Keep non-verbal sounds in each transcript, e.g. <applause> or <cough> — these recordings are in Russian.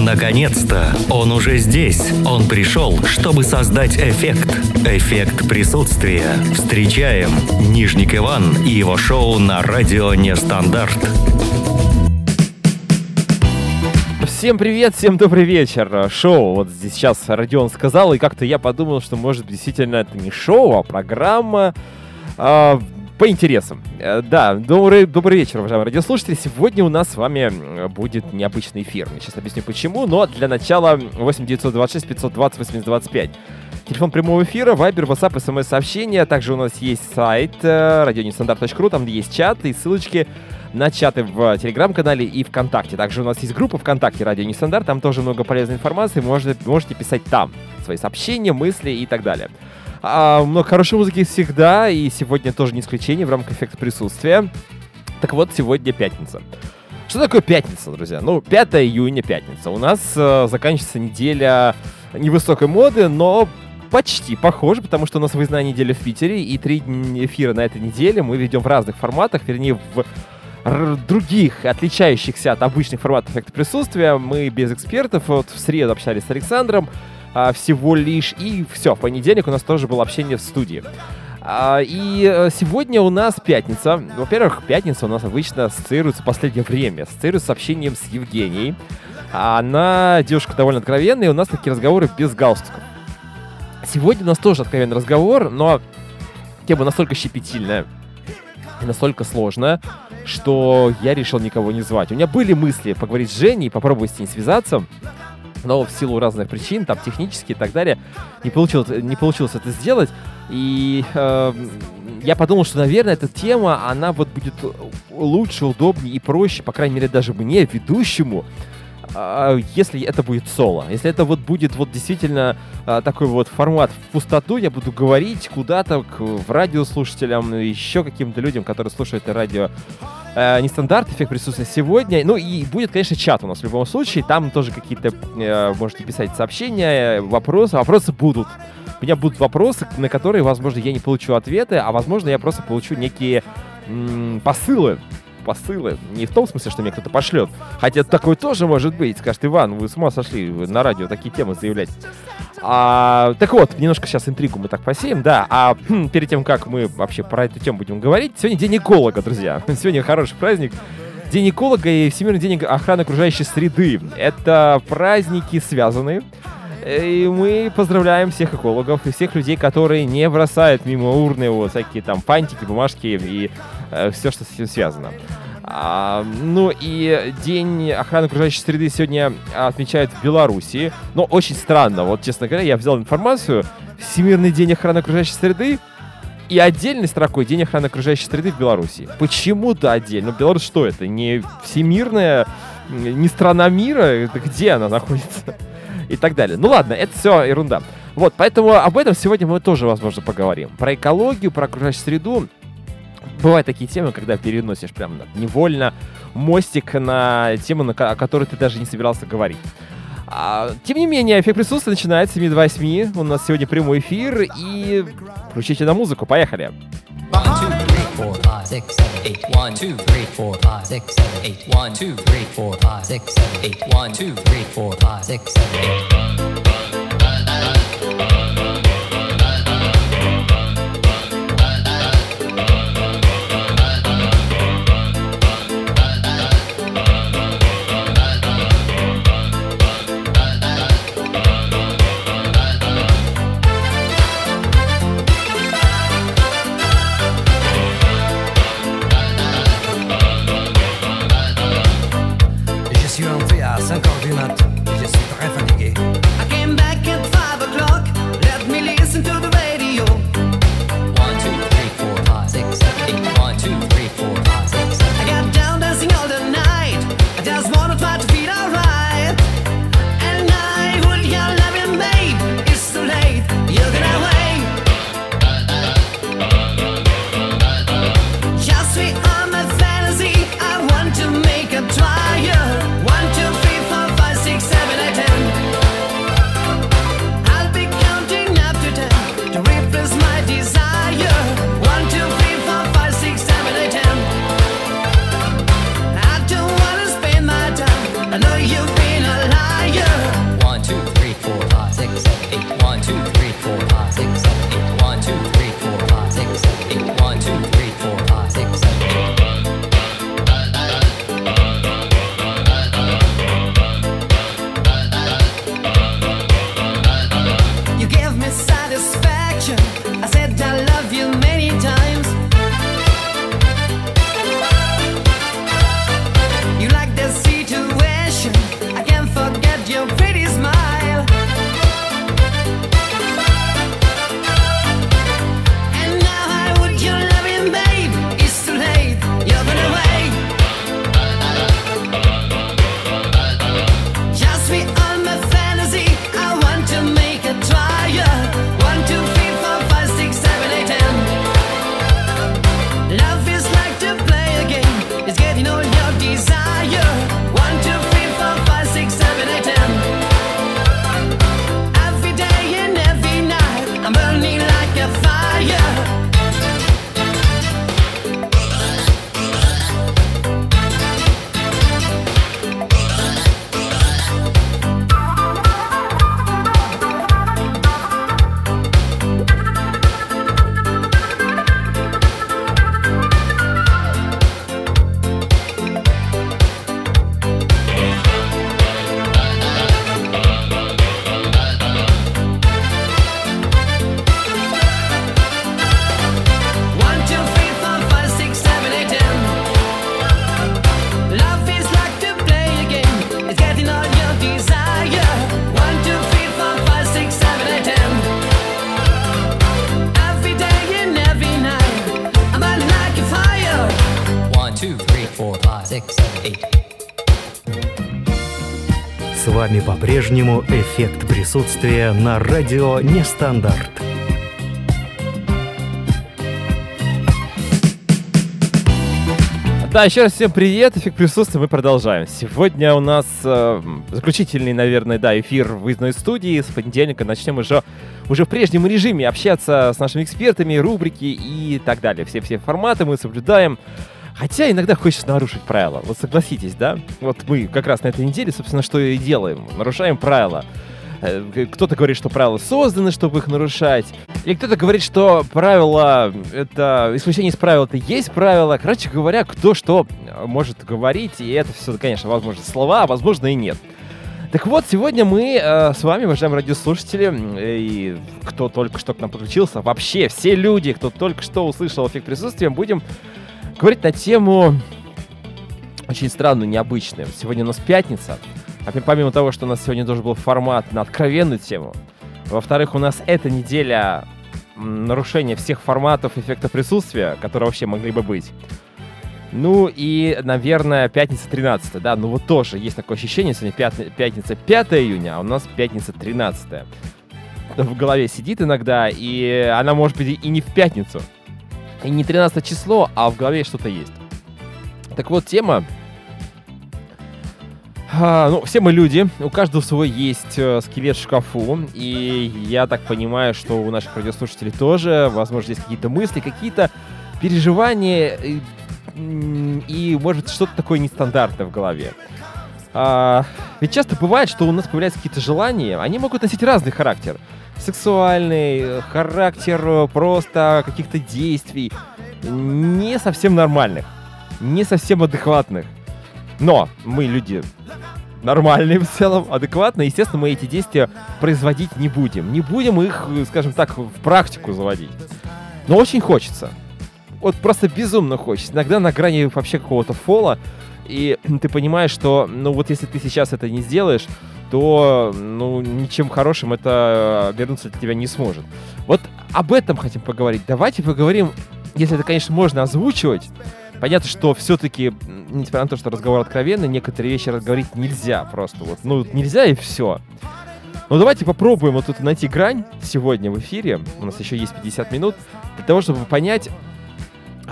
Наконец-то! Он уже здесь. Он пришел, чтобы создать эффект. Эффект присутствия. Встречаем Нижник Иван и его шоу на радио Нестандарт. Всем привет, всем добрый вечер. Шоу, вот здесь сейчас Родион сказал, и как-то я подумал, что может действительно это не шоу, а программа. А, по интересам. Э, да, добрый, добрый вечер, уважаемые радиослушатели. Сегодня у нас с вами будет необычный эфир. Я сейчас объясню почему, но для начала 8 926 520 8025. Телефон прямого эфира, вайбер, ватсап, смс-сообщения. Также у нас есть сайт э, радионестандарт.ру, там есть чаты и ссылочки на чаты в Телеграм-канале и ВКонтакте. Также у нас есть группа ВКонтакте «Радио Нестандарт», там тоже много полезной информации, можете, можете писать там свои сообщения, мысли и так далее. А, много хорошей музыки всегда, и сегодня тоже не исключение в рамках эффекта присутствия. Так вот, сегодня пятница. Что такое пятница, друзья? Ну, 5 июня пятница. У нас э, заканчивается неделя невысокой моды, но почти похоже, потому что у нас выездная неделя в Питере, и три эфира на этой неделе мы ведем в разных форматах, вернее, в других, отличающихся от обычных форматов эффекта присутствия. Мы без экспертов. Вот в среду общались с Александром а, всего лишь. И все, в понедельник у нас тоже было общение в студии. А, и э, сегодня у нас пятница. Во-первых, пятница у нас обычно ассоциируется в последнее время, ассоциируется с общением с Евгенией. Она девушка довольно откровенная, и у нас такие разговоры без галстуков. Сегодня у нас тоже откровенный разговор, но тема настолько щепетильная и настолько сложная, что я решил никого не звать. У меня были мысли поговорить с Женей, попробовать с ней связаться, но в силу разных причин, там технически и так далее, не получилось, не получилось это сделать. И э, я подумал, что, наверное, эта тема, она вот будет лучше, удобнее и проще, по крайней мере, даже мне, ведущему, если это будет соло. Если это вот будет вот действительно а, такой вот формат в пустоту, я буду говорить куда-то к, в радиослушателям, еще каким-то людям, которые слушают это радио. Э, нестандарт эффект присутствия сегодня. Ну и будет, конечно, чат у нас в любом случае. Там тоже какие-то э, можете писать сообщения, вопросы. Вопросы будут. У меня будут вопросы, на которые, возможно, я не получу ответы, а возможно, я просто получу некие м- посылы посылы. Не в том смысле, что мне кто-то пошлет. Хотя такое тоже может быть. Скажет, Иван, вы с ума сошли на радио такие темы заявлять. А, так вот, немножко сейчас интригу мы так посеем, да. А хм, перед тем, как мы вообще про эту тему будем говорить, сегодня день эколога, друзья. <laughs> Сегодня хороший праздник. День эколога и Всемирный день охраны окружающей среды. Это праздники связанные. И мы поздравляем всех экологов и всех людей, которые не бросают мимо урны вот всякие там фантики, бумажки и все, что с этим связано. А, ну и День охраны окружающей среды сегодня отмечают в Беларуси. Но очень странно, вот честно говоря, я взял информацию. Всемирный день охраны окружающей среды и отдельной строкой День охраны окружающей среды в Беларуси. Почему-то отдельно. Ну, Беларусь что это? Не всемирная, не страна мира? Где она находится? И так далее. Ну ладно, это все ерунда. Вот, поэтому об этом сегодня мы тоже, возможно, поговорим. Про экологию, про окружающую среду бывают такие темы, когда переносишь прям невольно мостик на тему, на, о которой ты даже не собирался говорить. А, тем не менее, эффект присутствия начинается с 7 до 8. У нас сегодня прямой эфир, и включите на музыку, поехали. One, two, three, four, по-прежнему эффект присутствия на радио Нестандарт. Да, еще раз всем привет, эффект присутствия, мы продолжаем. Сегодня у нас э, заключительный, наверное, да, эфир выездной студии. С понедельника начнем уже, уже в прежнем режиме общаться с нашими экспертами, рубрики и так далее. Все-все форматы мы соблюдаем. Хотя иногда хочется нарушить правила. Вот согласитесь, да? Вот мы как раз на этой неделе, собственно, что и делаем. Нарушаем правила. Э, кто-то говорит, что правила созданы, чтобы их нарушать. И кто-то говорит, что правила, это исключение из правил, это есть правила. Короче говоря, кто что может говорить, и это все, конечно, возможно, слова, а возможно и нет. Так вот, сегодня мы э, с вами, уважаемые радиослушатели, и кто только что к нам подключился, вообще все люди, кто только что услышал эффект присутствия, будем говорить на тему очень странную, необычную. Сегодня у нас пятница, а помимо того, что у нас сегодня тоже был формат на откровенную тему, во-вторых, у нас эта неделя нарушения всех форматов эффекта присутствия, которые вообще могли бы быть. Ну и, наверное, пятница 13, да, ну вот тоже есть такое ощущение, сегодня пят... пятница 5 июня, а у нас пятница 13. В голове сидит иногда, и она может быть и не в пятницу, и не 13 число, а в голове что-то есть. Так вот, тема а, ну, все мы люди, у каждого свой есть э, скелет в шкафу, и я так понимаю, что у наших радиослушателей тоже, возможно, есть какие-то мысли, какие-то переживания, и, и может, что-то такое нестандартное в голове. А, ведь часто бывает, что у нас появляются какие-то желания, они могут носить разный характер. Сексуальный, характер просто каких-то действий, не совсем нормальных, не совсем адекватных. Но мы люди нормальные в целом, адекватные. Естественно, мы эти действия производить не будем. Не будем их, скажем так, в практику заводить. Но очень хочется. Вот просто безумно хочется. Иногда на грани вообще какого-то фола. И ты понимаешь, что, ну вот если ты сейчас это не сделаешь, то, ну, ничем хорошим это вернуться для тебя не сможет. Вот об этом хотим поговорить. Давайте поговорим, если это, конечно, можно озвучивать, Понятно, что все-таки, несмотря на то, что разговор откровенный, некоторые вещи разговорить нельзя просто. Вот, ну, нельзя и все. Ну, давайте попробуем вот тут найти грань сегодня в эфире. У нас еще есть 50 минут для того, чтобы понять,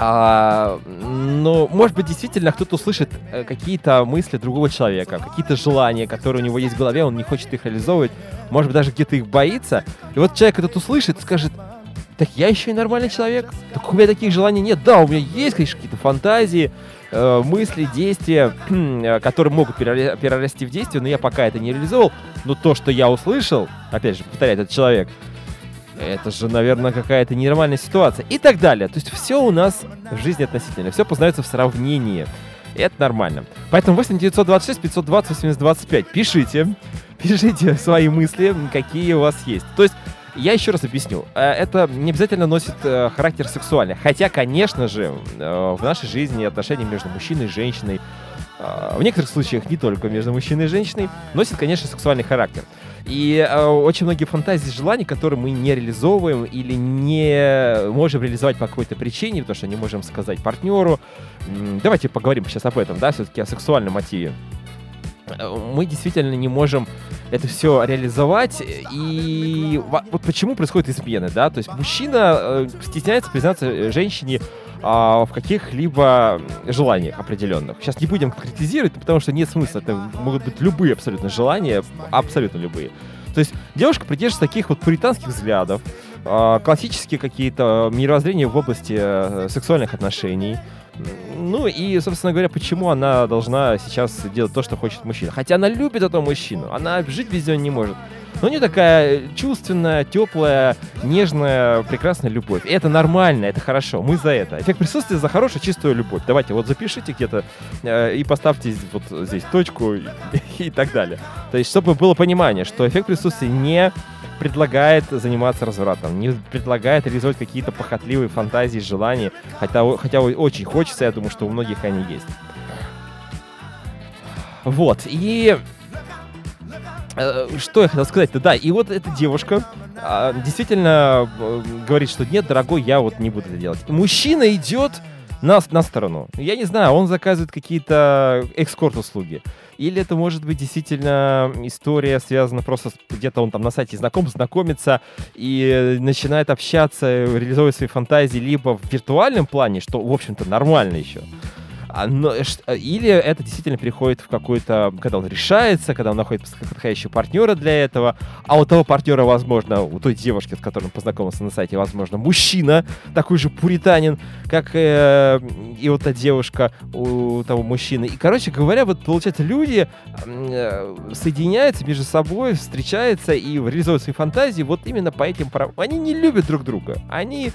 а, ну, может быть, действительно кто-то услышит э, какие-то мысли другого человека, какие-то желания, которые у него есть в голове, он не хочет их реализовывать, может быть, даже где-то их боится. И вот человек этот услышит, скажет, так я еще и нормальный человек. Так у меня таких желаний нет. Да, у меня есть, конечно, какие-то фантазии, э, мысли, действия, <clears throat> э, которые могут перерасти в действие, но я пока это не реализовал. Но то, что я услышал, опять же, повторяет этот человек, это же, наверное, какая-то ненормальная ситуация. И так далее. То есть все у нас в жизни относительно. Все познается в сравнении. И это нормально. Поэтому 8 926 520 80 25. Пишите. <laughs> Пишите свои мысли, какие у вас есть. То есть я еще раз объясню. Э, это не обязательно носит э, характер сексуальный. Хотя, конечно же, э, в нашей жизни отношения между мужчиной и женщиной, в некоторых случаях не только между мужчиной и женщиной, носит, конечно, сексуальный характер. И очень многие фантазии, желания, которые мы не реализовываем или не можем реализовать по какой-то причине, потому что не можем сказать партнеру. Давайте поговорим сейчас об этом, да, все-таки о сексуальном мотиве. Мы действительно не можем это все реализовать. И вот почему происходит измены, да? То есть мужчина э, стесняется признаться э, женщине а, в каких-либо желаниях определенных. Сейчас не будем критизировать, потому что нет смысла. Это могут быть любые абсолютно желания, абсолютно любые. То есть девушка придерживается таких вот пуританских взглядов, а, классические какие-то мировоззрения в области э, сексуальных отношений, ну и, собственно говоря, почему она должна сейчас делать то, что хочет мужчина? Хотя она любит этого мужчину, она жить без него не может. Но у нее такая чувственная, теплая, нежная, прекрасная любовь. И это нормально, это хорошо, мы за это. Эффект присутствия за хорошую, чистую любовь. Давайте вот запишите где-то э, и поставьте вот здесь точку и, <laughs> и так далее. То есть, чтобы было понимание, что эффект присутствия не предлагает заниматься развратом, не предлагает реализовать какие-то похотливые фантазии, желания, хотя, хотя очень хочется, я думаю, что у многих они есть. Вот, и что я хотел сказать-то? Да, и вот эта девушка а, действительно э, говорит, что нет, дорогой, я вот не буду это делать. И мужчина идет на, на сторону. Я не знаю, он заказывает какие-то экскорт-услуги. Или это может быть действительно история связана просто где-то он там на сайте знаком, знакомится и начинает общаться, реализовывать свои фантазии либо в виртуальном плане, что, в общем-то, нормально еще. А, но, а, или это действительно приходит в какой-то, когда он решается, когда он находит подходящего партнера для этого, а у того партнера, возможно, у той девушки, с которой он познакомился на сайте, возможно, мужчина, такой же пуританин, как э, и вот та девушка у того мужчины. И, короче говоря, вот получается, люди э, соединяются между собой, встречаются и реализуют свои фантазии вот именно по этим... Они не любят друг друга. Они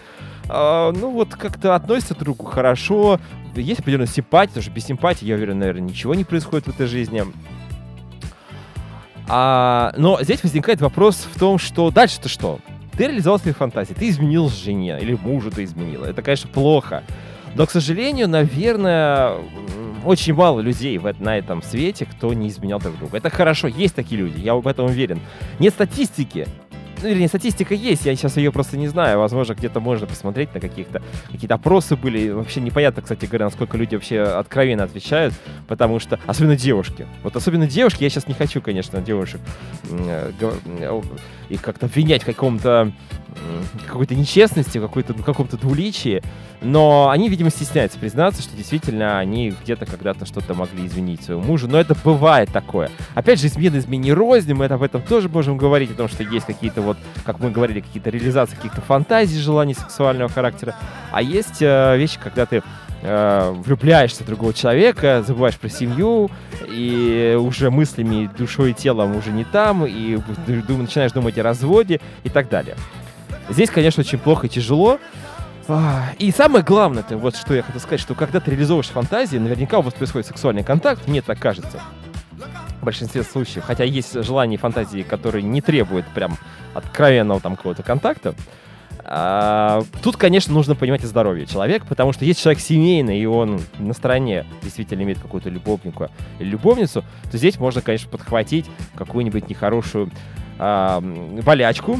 э, ну вот как-то относятся друг к другу хорошо, есть определенная симпатия, потому что без симпатии, я уверен, наверное, ничего не происходит в этой жизни. А, но здесь возникает вопрос в том, что дальше-то что? Ты реализовал свои фантазии, ты изменил жене или мужу ты изменила. Это, конечно, плохо. Но, к сожалению, наверное, очень мало людей в, на этом свете, кто не изменял друг друга. Это хорошо, есть такие люди, я в этом уверен. Нет статистики, ну, вернее, статистика есть, я сейчас ее просто не знаю. Возможно, где-то можно посмотреть на каких-то какие-то опросы были. Вообще непонятно, кстати говоря, насколько люди вообще откровенно отвечают, потому что, особенно девушки. Вот особенно девушки, я сейчас не хочу, конечно, девушек э, их как-то обвинять в каком-то какой-то нечестности, какой-то, ну, каком-то двуличии, но они, видимо, стесняются признаться, что действительно они где-то когда-то что-то могли изменить своему мужу, но это бывает такое. Опять же, измена измени рознь, мы об этом тоже можем говорить, о том, что есть какие-то вот, как мы говорили, какие-то реализации каких-то фантазий, желаний сексуального характера, а есть э, вещи, когда ты э, влюбляешься в другого человека, забываешь про семью, и уже мыслями, душой и телом уже не там, и начинаешь думать о разводе и так далее. Здесь, конечно, очень плохо и тяжело. И самое главное, -то, вот что я хотел сказать, что когда ты реализовываешь фантазии, наверняка у вас происходит сексуальный контакт, мне так кажется. В большинстве случаев. Хотя есть желания и фантазии, которые не требуют прям откровенного там какого-то контакта. А, тут, конечно, нужно понимать и здоровье человека, потому что если человек семейный, и он на стороне действительно имеет какую-то любовнику или любовницу, то здесь можно, конечно, подхватить какую-нибудь нехорошую э, болячку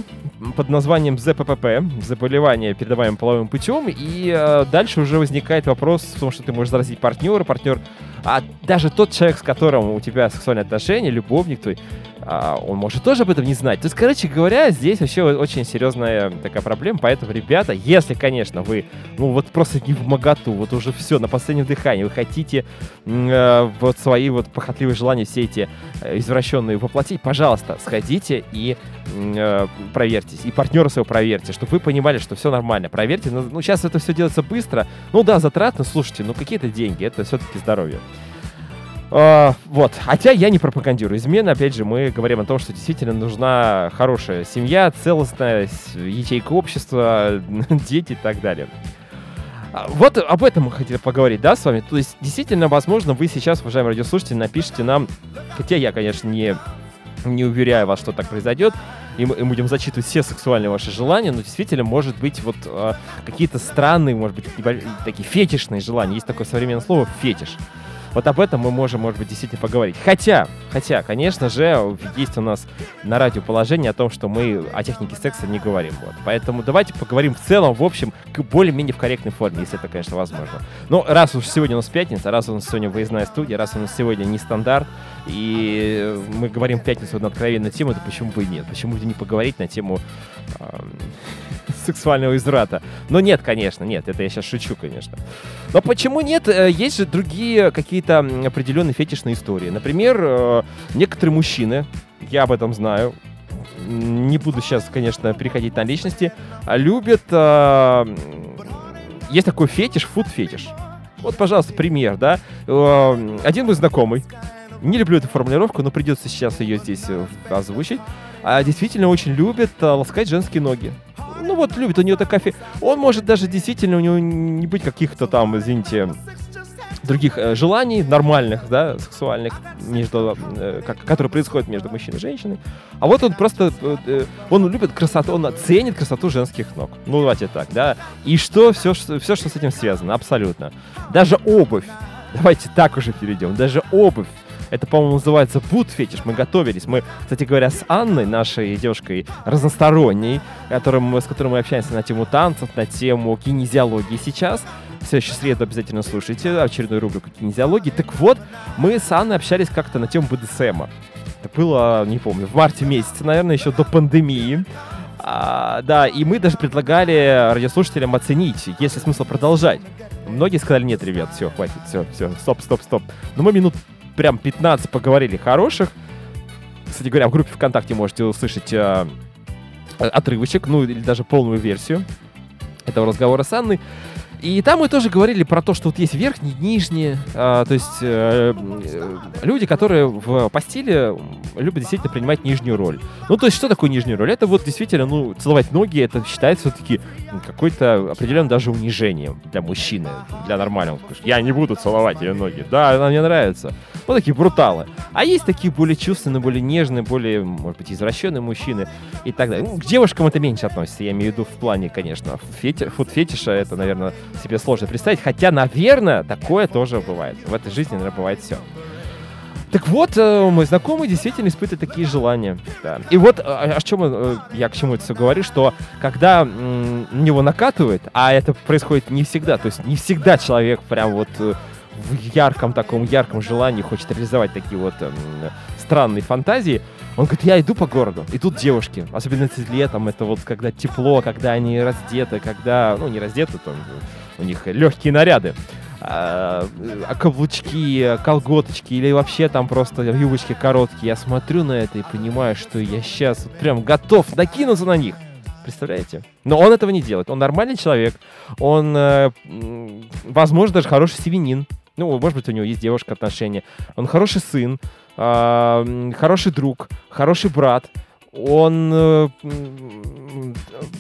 под названием ЗППП, заболевание, передаваемое половым путем, и э, дальше уже возникает вопрос в том, что ты можешь заразить партнера, партнер, а даже тот человек, с которым у тебя сексуальные отношения, любовник твой, а, он может тоже об этом не знать. То есть, короче говоря, здесь вообще очень серьезная такая проблема. Поэтому, ребята, если, конечно, вы, ну вот просто не в моготу, вот уже все, на последнем дыхании, вы хотите э, вот свои вот похотливые желания, все эти э, извращенные воплотить, пожалуйста, сходите и э, проверьтесь. И партнера своего проверьте, чтобы вы понимали, что все нормально. Проверьте. Ну, ну сейчас это все делается быстро. Ну да, затратно, слушайте, ну какие-то деньги, это все-таки здоровье. Uh, вот. Хотя я не пропагандирую измены. Опять же, мы говорим о том, что действительно нужна хорошая семья, целостная ячейка общества, <laughs> дети и так далее. А, вот об этом мы хотели поговорить, да, с вами. То есть, действительно, возможно, вы сейчас, уважаемые радиослушатели, напишите нам, хотя я, конечно, не, не уверяю вас, что так произойдет, и мы, будем зачитывать все сексуальные ваши желания, но действительно, может быть, вот э, какие-то странные, может быть, такие фетишные желания. Есть такое современное слово «фетиш». Вот об этом мы можем, может быть, действительно поговорить. Хотя, хотя, конечно же, есть у нас на радио положение о том, что мы о технике секса не говорим. Вот. Поэтому давайте поговорим в целом, в общем, более-менее в корректной форме, если это, конечно, возможно. Но раз уж сегодня у нас пятница, раз у нас сегодня выездная студия, раз у нас сегодня не стандарт, и мы говорим в пятницу на откровенную тему, то почему бы и нет? Почему бы не поговорить на тему сексуального изврата? Но нет, конечно, нет, это я сейчас шучу, конечно. Но почему нет? Э, есть же другие какие-то определенные фетишные истории. Например, э, некоторые мужчины, я об этом знаю, не буду сейчас, конечно, переходить на личности, а любят... Э, есть такой фетиш, фуд-фетиш. Вот, пожалуйста, пример, да. Один мой знакомый, не люблю эту формулировку, но придется сейчас ее здесь озвучить. А действительно очень любит ласкать женские ноги. Ну вот любит, у нее такая фи... Он может даже действительно у него не быть каких-то там, извините, других э, желаний нормальных, да, сексуальных, между, э, как, которые происходят между мужчиной и женщиной. А вот он просто, э, он любит красоту, он ценит красоту женских ног. Ну, давайте так, да. И что, все, что, все, что с этим связано, абсолютно. Даже обувь. Давайте так уже перейдем. Даже обувь это, по-моему, называется бут-фетиш. Мы готовились. Мы, кстати говоря, с Анной, нашей девушкой разносторонней, которым, с которой мы общаемся на тему танцев, на тему кинезиологии сейчас, В следующую среду обязательно слушайте очередную рубрику «Кинезиологии». Так вот, мы с Анной общались как-то на тему БДСМа. Это было, не помню, в марте месяце, наверное, еще до пандемии. А, да, и мы даже предлагали радиослушателям оценить, есть ли смысл продолжать. Многие сказали, нет, ребят, все, хватит, все, все, стоп, стоп, стоп. Но мы минут прям 15 поговорили хороших. Кстати говоря, в группе ВКонтакте можете услышать э, отрывочек, ну или даже полную версию этого разговора с Анной. И там мы тоже говорили про то, что вот есть верхние, нижние, а, то есть э, э, люди, которые в постели любят действительно принимать нижнюю роль. Ну, то есть что такое нижняя роль? Это вот действительно, ну, целовать ноги, это считается все-таки какой-то определенным даже унижением для мужчины, для нормального. Я не буду целовать ее ноги. Да, она мне нравится. Вот такие бруталы. А есть такие более чувственные, более нежные, более, может быть, извращенные мужчины и так далее. Ну, к девушкам это меньше относится, я имею в виду в плане, конечно, фети, фуд-фетиша, это, наверное, себе сложно представить. Хотя, наверное, такое тоже бывает. В этой жизни, наверное, бывает все. Так вот, э, мой знакомый действительно испытывает такие желания. Да. И вот, а, а чем э, я к чему это все говорю, что когда него накатывает, а это происходит не всегда, то есть не всегда человек прям вот э, в ярком таком ярком желании хочет реализовать такие вот э, странные фантазии, он говорит, я иду по городу, и тут девушки, особенно летом, это вот когда тепло, когда они раздеты, когда, ну, не раздеты, там, у них легкие наряды, а, а каблучки, колготочки или вообще там просто юбочки короткие. Я смотрю на это и понимаю, что я сейчас вот прям готов накинуться на них. Представляете? Но он этого не делает. Он нормальный человек. Он, э, возможно, даже хороший семенин. Ну, может быть, у него есть девушка отношения. Он хороший сын, э, хороший друг, хороший брат он э,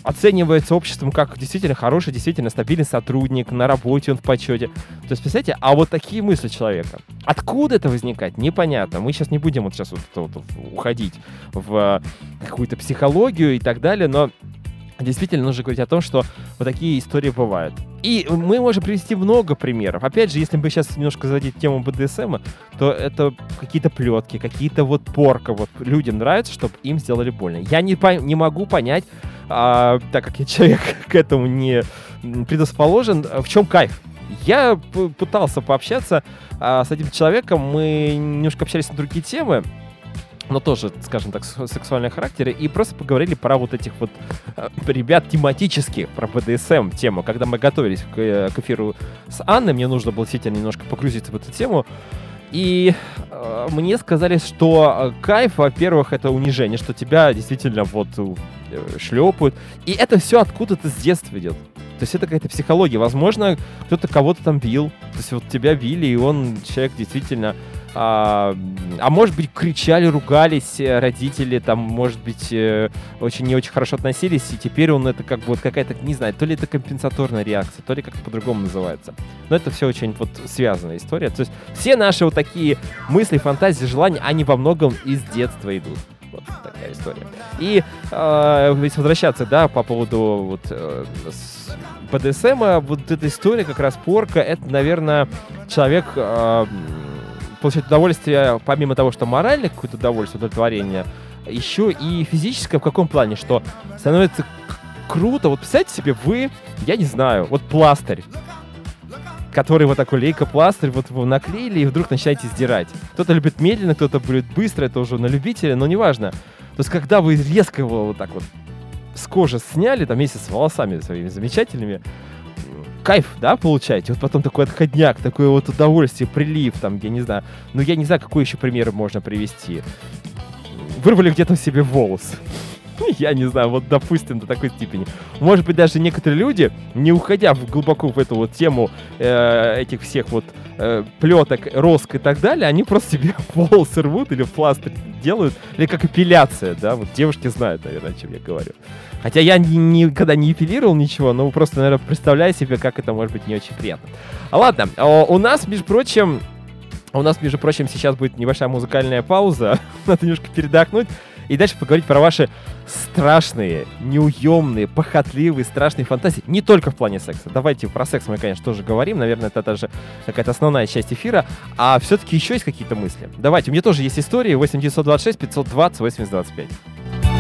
оценивается обществом как действительно хороший, действительно стабильный сотрудник, на работе он в почете. То есть, представляете, а вот такие мысли человека. Откуда это возникает, непонятно. Мы сейчас не будем вот сейчас вот, вот, уходить в какую-то психологию и так далее, но действительно нужно говорить о том, что вот такие истории бывают. И мы можем привести много примеров. Опять же, если мы сейчас немножко зададим тему БДСМ, то это какие-то плетки, какие-то вот порка. Вот людям нравится, чтобы им сделали больно. Я не, по- не могу понять, а, так как я человек <laughs> к этому не предрасположен, в чем кайф. Я пытался пообщаться а, с этим человеком, мы немножко общались на другие темы, но тоже, скажем так, сексуальные характеры, и просто поговорили про вот этих вот э, ребят тематических, про БДСМ тему. Когда мы готовились к, э, к эфиру с Анной, мне нужно было действительно немножко погрузиться в эту тему, и э, мне сказали, что э, кайф, во-первых, это унижение, что тебя действительно вот шлепают. И это все откуда-то с детства идет. То есть это какая-то психология. Возможно, кто-то кого-то там бил. То есть вот тебя били, и он, человек действительно а, а может быть, кричали, ругались э, родители, там, может быть, э, очень не очень хорошо относились, и теперь он это как бы вот какая-то, не знаю, то ли это компенсаторная реакция, то ли как-то по-другому называется. Но это все очень вот связанная история. То есть все наши вот такие мысли, фантазии, желания, они во многом из детства идут. Вот такая история. И э, если возвращаться, да, по поводу вот э, БДСМа, вот эта история как раз порка, это, наверное, человек э, получать удовольствие, помимо того, что моральное какое-то удовольствие, удовлетворение, еще и физическое в каком плане, что становится круто. Вот представьте себе, вы, я не знаю, вот пластырь, который вот такой лейкопластырь, вот его наклеили и вдруг начинаете сдирать. Кто-то любит медленно, кто-то будет быстро, это уже на любителя, но неважно. То есть когда вы резко его вот так вот с кожи сняли, там вместе с волосами своими замечательными, кайф, да, получаете? Вот потом такой отходняк, такое вот удовольствие, прилив, там, я не знаю. Ну, я не знаю, какой еще пример можно привести. Вырвали где-то себе волос. <laughs> Я не знаю, вот допустим до такой степени. Может быть, даже некоторые люди, не уходя в, глубоко в эту вот тему э, этих всех вот э, плеток, роск и так далее, они просто себе <laughs> волосы рвут или пластырь делают, или как эпиляция, да, вот девушки знают, наверное, о чем я говорю. Хотя я ни, никогда не эпилировал ничего, но просто, наверное, представляете себе, как это может быть не очень приятно. А ладно, у нас, между прочим, у нас, между прочим, сейчас будет небольшая музыкальная пауза. <laughs> Надо немножко передохнуть и дальше поговорить про ваши страшные, неуемные, похотливые, страшные фантазии. Не только в плане секса. Давайте про секс мы, конечно, тоже говорим. Наверное, это даже какая-то основная часть эфира. А все-таки еще есть какие-то мысли. Давайте, у меня тоже есть истории. 8926 520 8025.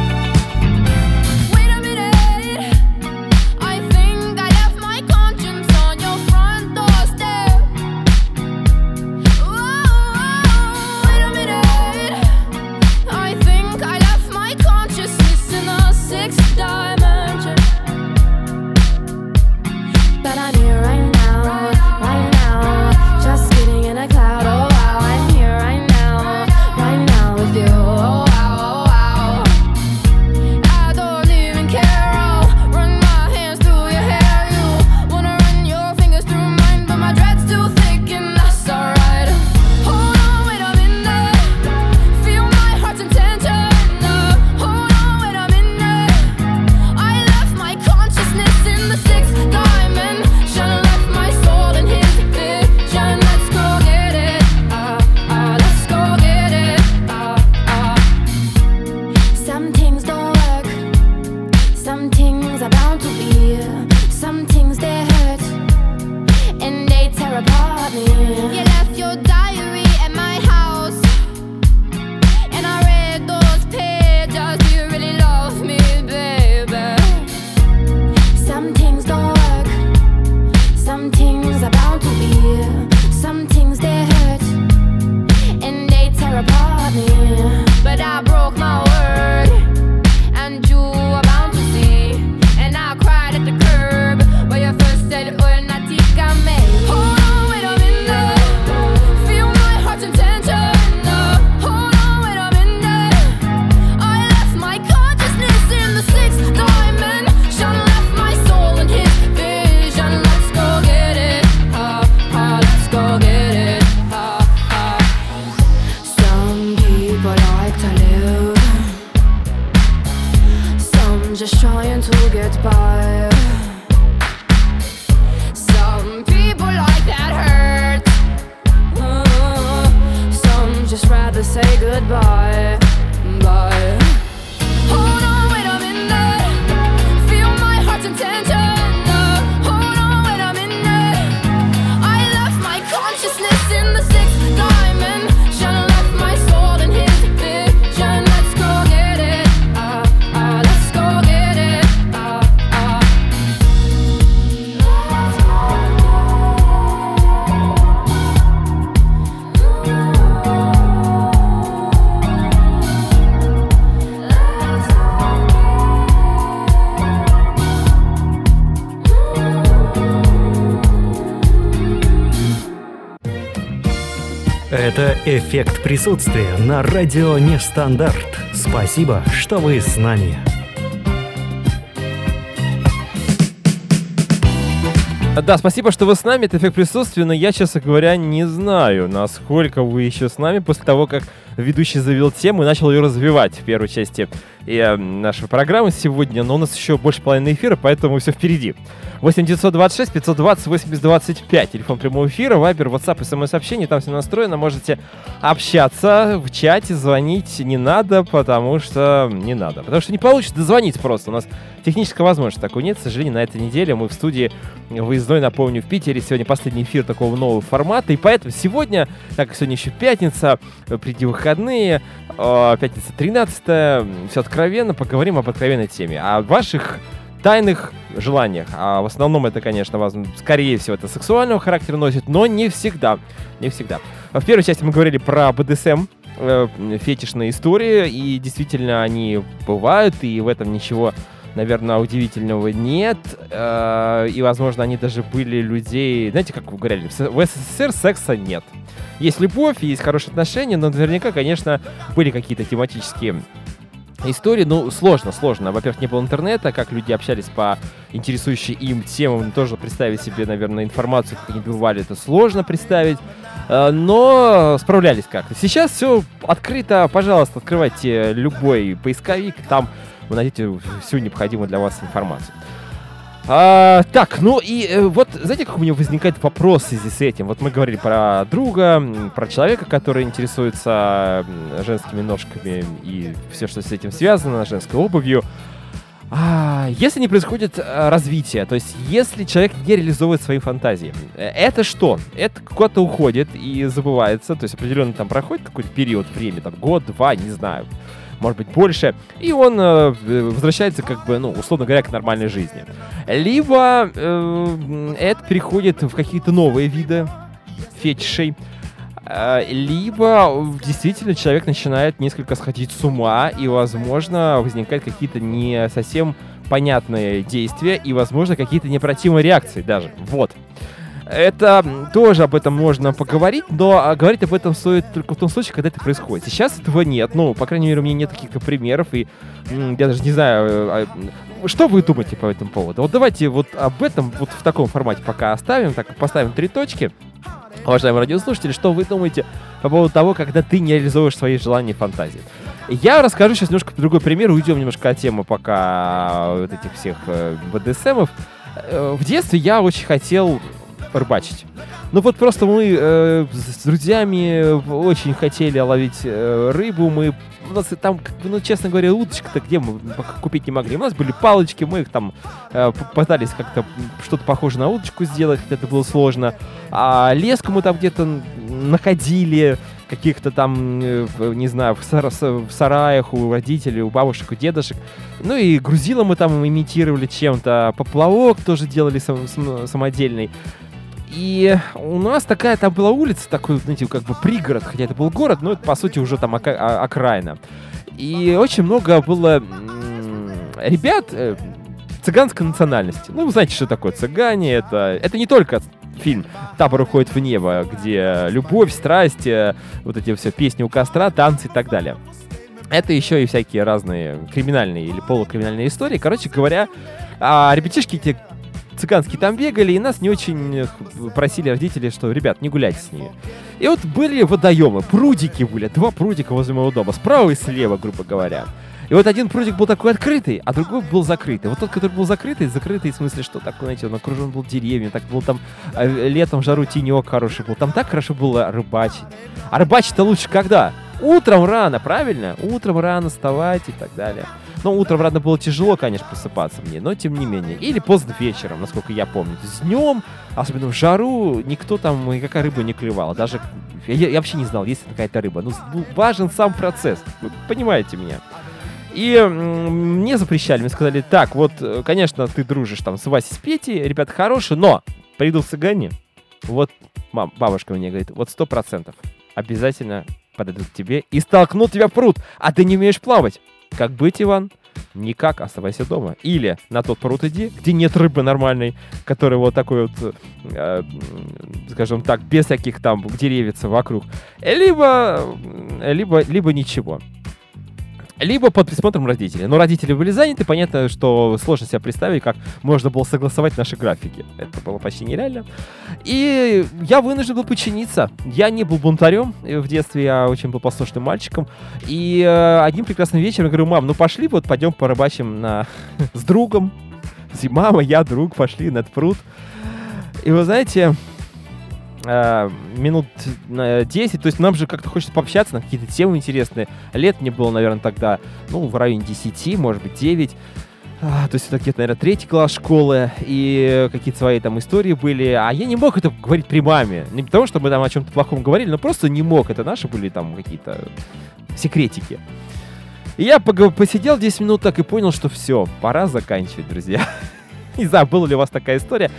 Эффект присутствия на радио Нестандарт. Спасибо, что вы с нами. Да, спасибо, что вы с нами. Это эффект присутствия, но я, честно говоря, не знаю, насколько вы еще с нами после того, как ведущий завел тему и начал ее развивать в первой части и, э, нашей программы сегодня. Но у нас еще больше половины эфира, поэтому все впереди. 8 926 520 8025. Телефон прямого эфира, вайбер, WhatsApp и смс-сообщение. Там все настроено. Можете общаться в чате, звонить не надо, потому что не надо. Потому что не получится дозвонить просто. У нас технической возможности такой нет. К сожалению, на этой неделе мы в студии выездной, напомню, в Питере. Сегодня последний эфир такого нового формата. И поэтому сегодня, так как сегодня еще пятница, впереди выходные, э, пятница 13 все откровенно, поговорим об откровенной теме. О ваших тайных желаниях. А в основном это, конечно, вас, скорее всего, это сексуального характера носит, но не всегда. Не всегда. В первой части мы говорили про БДСМ, э, фетишные истории, и действительно они бывают, и в этом ничего, наверное, удивительного нет. Э, и, возможно, они даже были людей... Знаете, как вы говорили, в СССР секса нет. Есть любовь, есть хорошие отношения, но наверняка, конечно, были какие-то тематические истории, ну, сложно, сложно. Во-первых, не было интернета, как люди общались по интересующей им темам, тоже представить себе, наверное, информацию, как они бывали, это сложно представить, Э, но справлялись как-то. Сейчас все открыто, пожалуйста, открывайте любой поисковик, там вы найдете всю необходимую для вас информацию. А, так, ну и э, вот, знаете, как у меня возникает вопрос в связи с этим? Вот мы говорили про друга, про человека, который интересуется женскими ножками и все, что с этим связано, женской обувью. А, если не происходит э, развитие, то есть если человек не реализовывает свои фантазии, э, это что? Это куда-то уходит и забывается, то есть определенно там проходит какой-то период времени, там год, два, не знаю, может быть больше, и он э, возвращается как бы, ну, условно говоря, к нормальной жизни. Либо э, это переходит в какие-то новые виды фетишей, э, либо действительно человек начинает несколько сходить с ума, и, возможно, возникают какие-то не совсем понятные действия, и, возможно, какие-то необратимые реакции даже. Вот. Это тоже об этом можно поговорить, но а, говорить об этом стоит только в том случае, когда это происходит. Сейчас этого нет, ну, по крайней мере, у меня нет каких-то примеров, и я даже не знаю, э, а, что вы думаете по этому поводу. Вот давайте вот об этом вот в таком формате пока оставим, так поставим три точки. Уважаемые радиослушатели, что вы думаете по поводу того, когда ты не реализуешь свои желания и фантазии? Я расскажу сейчас немножко другой пример, уйдем немножко от темы пока вот этих всех э, БДСМов. Э, В детстве я очень хотел рыбачить. Ну вот просто мы э, с друзьями очень хотели ловить э, рыбу, мы у нас там, ну, честно говоря, удочка-то где мы купить не могли. У нас были палочки, мы их там э, пытались как-то что-то похожее на удочку сделать, хотя это было сложно. А леску мы там где-то находили, каких-то там, э, не знаю, в, сара- в сараях у родителей, у бабушек, у дедушек. Ну и грузила мы там имитировали чем-то, поплавок тоже делали сам- сам- самодельный. И у нас такая там была улица, такой, знаете, как бы пригород, хотя это был город, но это, по сути, уже там ока- а- окраина. И очень много было ребят э, цыганской национальности. Ну, вы знаете, что такое цыгане. Это, это не только фильм «Табор уходит в небо», где любовь, страсть, э, вот эти все песни у костра, танцы и так далее. Это еще и всякие разные криминальные или полукриминальные истории. Короче говоря, а, ребятишки эти цыганские там бегали, и нас не очень э, просили родители, что, ребят, не гуляйте с ними. И вот были водоемы, прудики были, два прудика возле моего дома, справа и слева, грубо говоря. И вот один прудик был такой открытый, а другой был закрытый. Вот тот, который был закрытый, закрытый в смысле, что такой, знаете, он окружен был деревьями, так был там э, летом в жару тенек хороший был. Там так хорошо было рыбачить. А рыбачить-то лучше когда? Утром рано, правильно? Утром рано вставать и так далее. Но утром рано было тяжело, конечно, просыпаться мне, но тем не менее. Или поздно вечером, насколько я помню. То есть днем, особенно в жару, никто там, никакая рыба не клевала. Даже я, я вообще не знал, есть ли какая-то рыба. Ну, с- важен сам процесс. Вы понимаете меня. И мне запрещали, мне сказали, так, вот, э, конечно, ты дружишь там с Васей, с Петей, ребята хорошие, но приду в цыгане, вот мам, бабушка мне говорит, вот сто процентов обязательно подойдут к тебе и столкнут тебя в пруд, а ты не умеешь плавать. Как быть, Иван? Никак, оставайся дома. Или на тот пруд иди, где нет рыбы нормальной, которая вот такой вот, э, скажем так, без всяких там деревец вокруг. Либо, либо, либо ничего. Либо под присмотром родителей. Но родители были заняты, понятно, что сложно себе представить, как можно было согласовать наши графики. Это было почти нереально. И я вынужден был подчиниться. Я не был бунтарем э, в детстве, я очень был послушным мальчиком. И э, одним прекрасным вечером я говорю, мам, ну пошли, вот пойдем порыбачим на... <laughs> с другом. Мама, я, друг, пошли на этот пруд. И вы знаете, э, минут на 10, то есть нам же как-то хочется пообщаться на какие-то темы интересные. Лет мне было, наверное, тогда, ну, в районе 10, может быть, 9. А, то есть это где-то, наверное, третий класс школы, и какие-то свои там истории были. А я не мог это говорить при маме. Не потому, что мы там о чем-то плохом говорили, но просто не мог. Это наши были там какие-то секретики. И я посидел 10 минут так и понял, что все, пора заканчивать, друзья. <laughs> <laughs> Не знаю, была ли у вас такая история.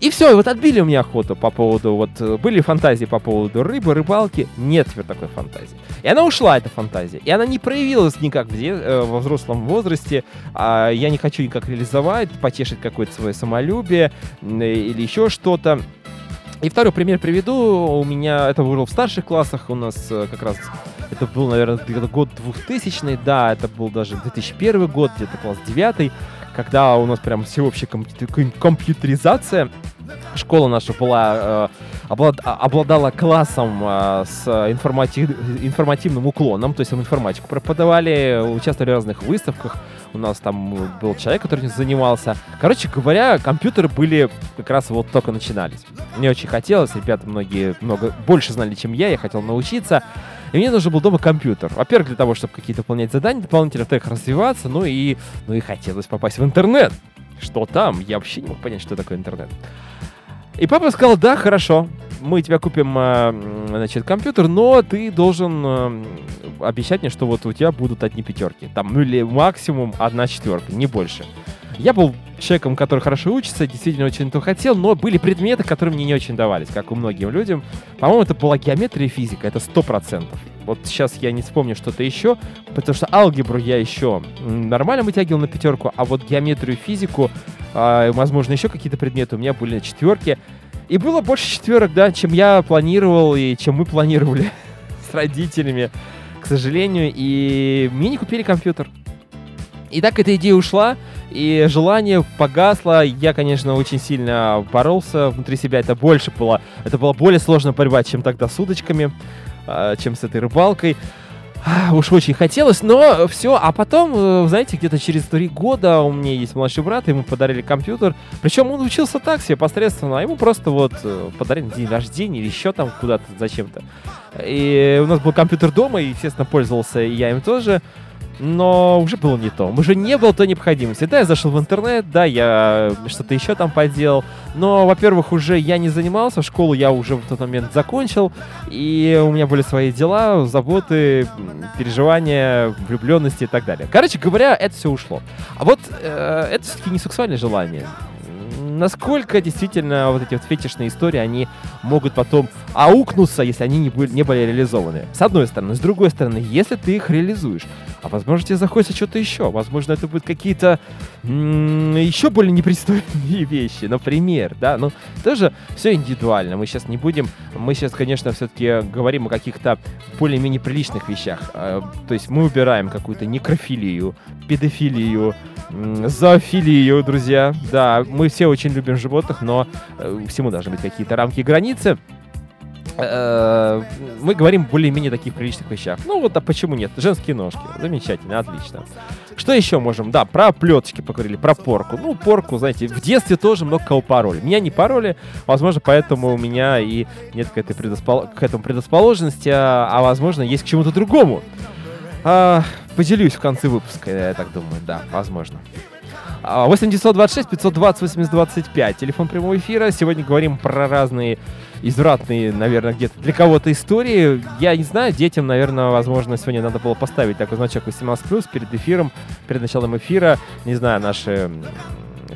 И все, вот отбили у меня охоту по поводу, вот э, были фантазии по поводу рыбы, рыбалки, нет теперь такой фантазии. И она ушла, эта фантазия. И она не проявилась никак в де- э, во взрослом возрасте. А я не хочу никак реализовать, потешить какое-то свое самолюбие э, или еще что-то. И второй пример приведу. У меня это было в старших классах. У нас как раз это был, наверное, год 2000 да, это был даже 2001 год, где-то класс 9 когда у нас прям всеобщая компью- ком- компьютеризация. Школа наша была, э, облад- обладала классом э, с информати- информативным уклоном, то есть мы информатику преподавали, участвовали в разных выставках. У нас там был человек, который занимался. Короче говоря, компьютеры были как раз вот только начинались. Мне очень хотелось, ребята многие много больше знали, чем я, я хотел научиться. И мне нужен был дома компьютер. Во-первых, для того, чтобы какие-то выполнять задания дополнительно, во-вторых, развиваться, ну и, ну и хотелось попасть в интернет. Что там? Я вообще не мог понять, что такое интернет. И папа сказал, да, хорошо, мы тебе купим, м, значит, компьютер, но ты должен э, обещать мне, что вот у тебя будут одни пятерки. Там, ну или максимум одна четверка, не больше. Я был человеком, который хорошо учится, действительно очень этого хотел, но были предметы, которые мне не очень давались, как у многим людям. По-моему, это была геометрия и физика, это сто процентов. Вот сейчас я не вспомню что-то еще, потому что алгебру я еще нормально вытягивал на пятерку, а вот геометрию и физику, а, возможно, еще какие-то предметы у меня были на четверке. И было больше четверок, да, чем я планировал и чем мы планировали <laughs> с родителями, к сожалению. И мне не купили компьютер. И так эта идея ушла, и желание погасло. Я, конечно, очень сильно боролся внутри себя. Это больше было, это была более сложная борьба, чем тогда с удочками, а, чем с этой рыбалкой. Уж очень хотелось, но все. А потом, э, знаете, где-то через три года у меня есть младший брат, ему подарили компьютер. Причем он учился так себе посредственно, а ему просто вот э, подарили день рождения или еще там куда-то зачем-то. И у нас был компьютер дома, и, естественно, пользовался и я им тоже. Но уже было не то. Уже не было той необходимости. Да, я зашел в интернет, да, я что-то еще там поделал. Но, во-первых, уже я не занимался, школу я уже в тот момент закончил. И у меня были свои дела, заботы, переживания, влюбленности и так далее. Короче говоря, это все ушло. А вот э, это все-таки не сексуальное желание. Насколько действительно вот эти вот фетишные истории, они могут потом аукнуться, если они не были, не были реализованы. С одной стороны. С другой стороны, если ты их реализуешь, а возможно тебе захочется что-то еще. Возможно, это будут какие-то еще более непристойные <laughs> вещи. Например, да, ну тоже все индивидуально. Мы сейчас не будем, мы сейчас, конечно, все-таки говорим о каких-то более-менее приличных вещах. Э, То есть мы убираем какую-то некрофилию, педофилию, зоофилию, друзья. Да, мы все очень очень любим животных, но э, всему должны быть какие-то рамки и границы. Э, Мы говорим более-менее таких приличных вещах. Ну вот, а почему нет? Женские ножки. Замечательно, отлично. Что еще можем? Да, про плеточки поговорили, про порку. Ну, порку, знаете, в детстве тоже много кого пароли. Меня не пароли, возможно, поэтому у меня и нет к, этой предоспол- к этому предрасположенности, а, а, возможно, есть к чему-то другому. А, поделюсь в конце выпуска, я так думаю, да, возможно. А, 8 926 520 80 25. Телефон прямого эфира. Сегодня говорим про разные извратные, наверное, где-то для кого-то истории. Я не знаю, детям, наверное, возможно, сегодня надо было поставить такой значок 18+, перед эфиром, перед началом эфира. Не знаю, наши м,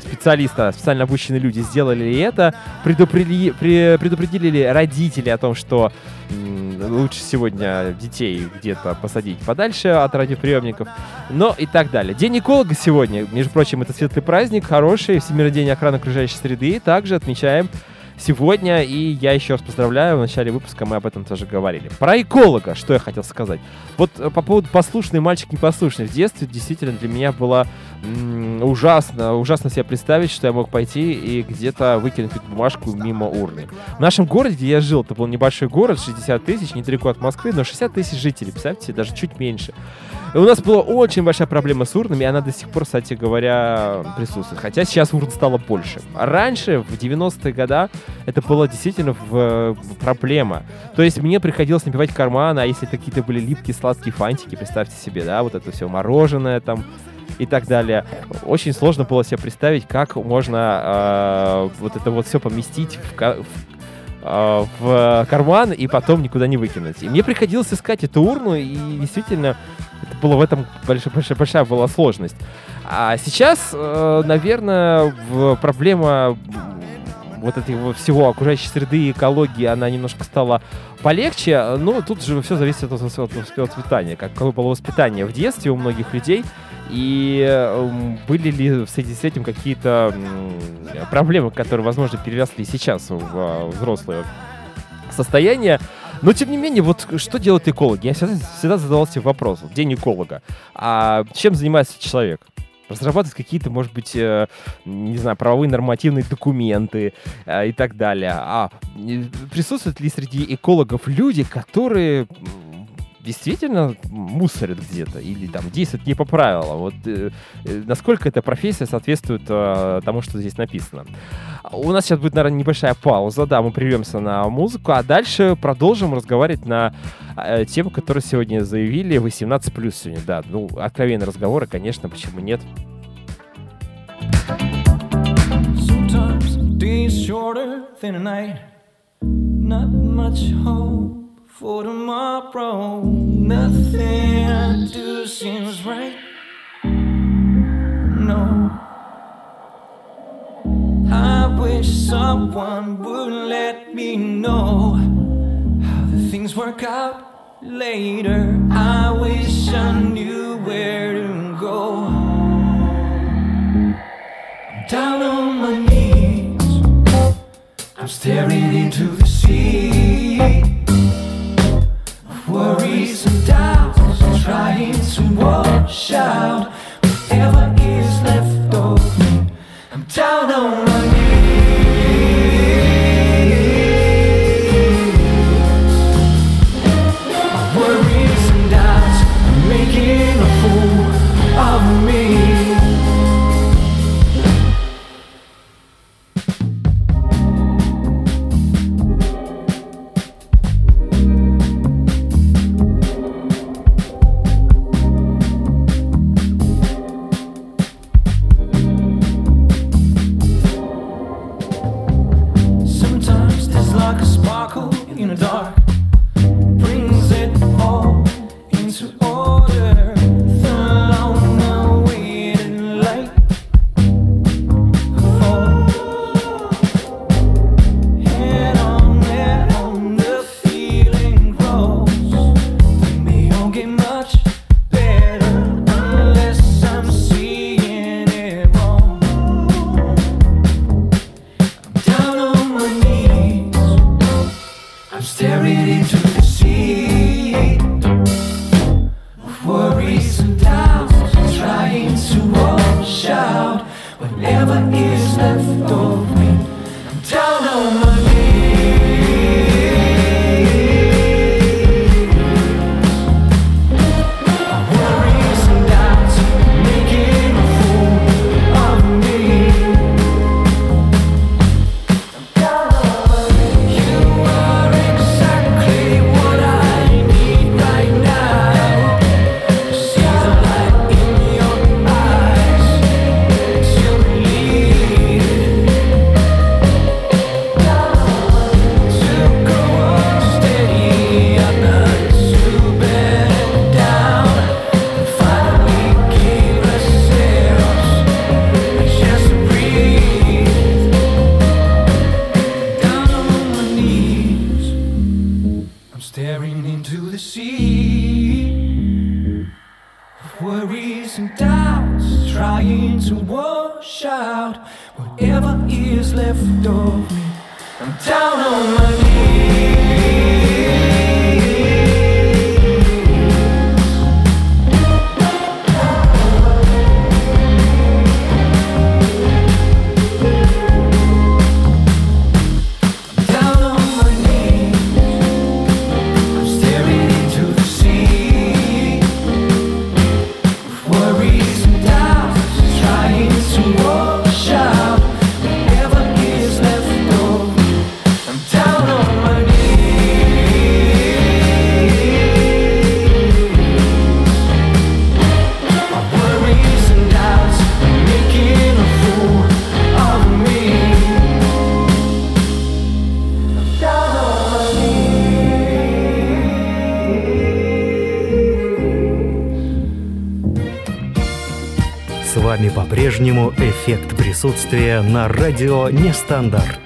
специалисты, специально обученные люди сделали ли это, предупредили, пре- предупредили ли родители о том, что лучше сегодня детей где-то посадить подальше от радиоприемников, но и так далее. День эколога сегодня, между прочим, это светлый праздник, хороший, Всемирный день охраны окружающей среды, также отмечаем сегодня, и я еще раз поздравляю, в начале выпуска мы об этом тоже говорили. Про эколога, что я хотел сказать. Вот э, по поводу послушный мальчик непослушный. В детстве действительно для меня было м, ужасно, ужасно себе представить, что я мог пойти и где-то выкинуть эту бумажку мимо урны. В нашем городе, где я жил, это был небольшой город, 60 тысяч, недалеко от Москвы, но 60 тысяч жителей, представьте, даже чуть меньше. И у нас была очень большая проблема с урнами, и она до сих пор, кстати говоря, присутствует. Хотя сейчас урн стало больше. Раньше, в 90-е годы, это была действительно в, э, проблема. То есть мне приходилось набивать карманы, а если какие-то были липкие сладкие фантики, представьте себе, да, вот это все мороженое там и так далее. Очень сложно было себе представить, как можно э, вот это вот все поместить в, в э, в карман и потом никуда не выкинуть. И мне приходилось искать эту урну, и действительно, это было в этом большая, большая, большая была сложность. А сейчас, э, наверное, проблема вот этого всего окружающей среды и экологии, она немножко стала полегче, но тут же все зависит от, от воспитания, какое было воспитание в детстве у многих людей, и эм, были ли в связи с этим какие-то проблемы, которые, возможно, переросли сейчас в а, взрослое состояние. Но, тем не менее, вот что делают экологи? Я всегда, всегда задавался вопросом. День эколога. А чем занимается человек? Разрабатывать какие-то, может быть, э, не знаю, правовые нормативные документы э, и так далее. А присутствуют ли среди экологов люди, которые действительно мусорят где-то или там действуют не по правилам? Вот э, э, насколько эта профессия соответствует э, тому, что здесь написано? У нас сейчас будет, наверное, небольшая пауза, да, мы прервемся на музыку, а дальше продолжим разговаривать на э, тему, которую сегодня заявили, 18+, сегодня, да, ну, откровенные разговоры, конечно, почему нет. Sometimes days shorter than a night. Not much hope for tomorrow. Nothing I do seems right. No. I wish someone would let me know how the things work out later. I wish I knew where to go. down on my knees. I'm staring into the sea now, my С вами по-прежнему эффект присутствия на радио Нестандарт.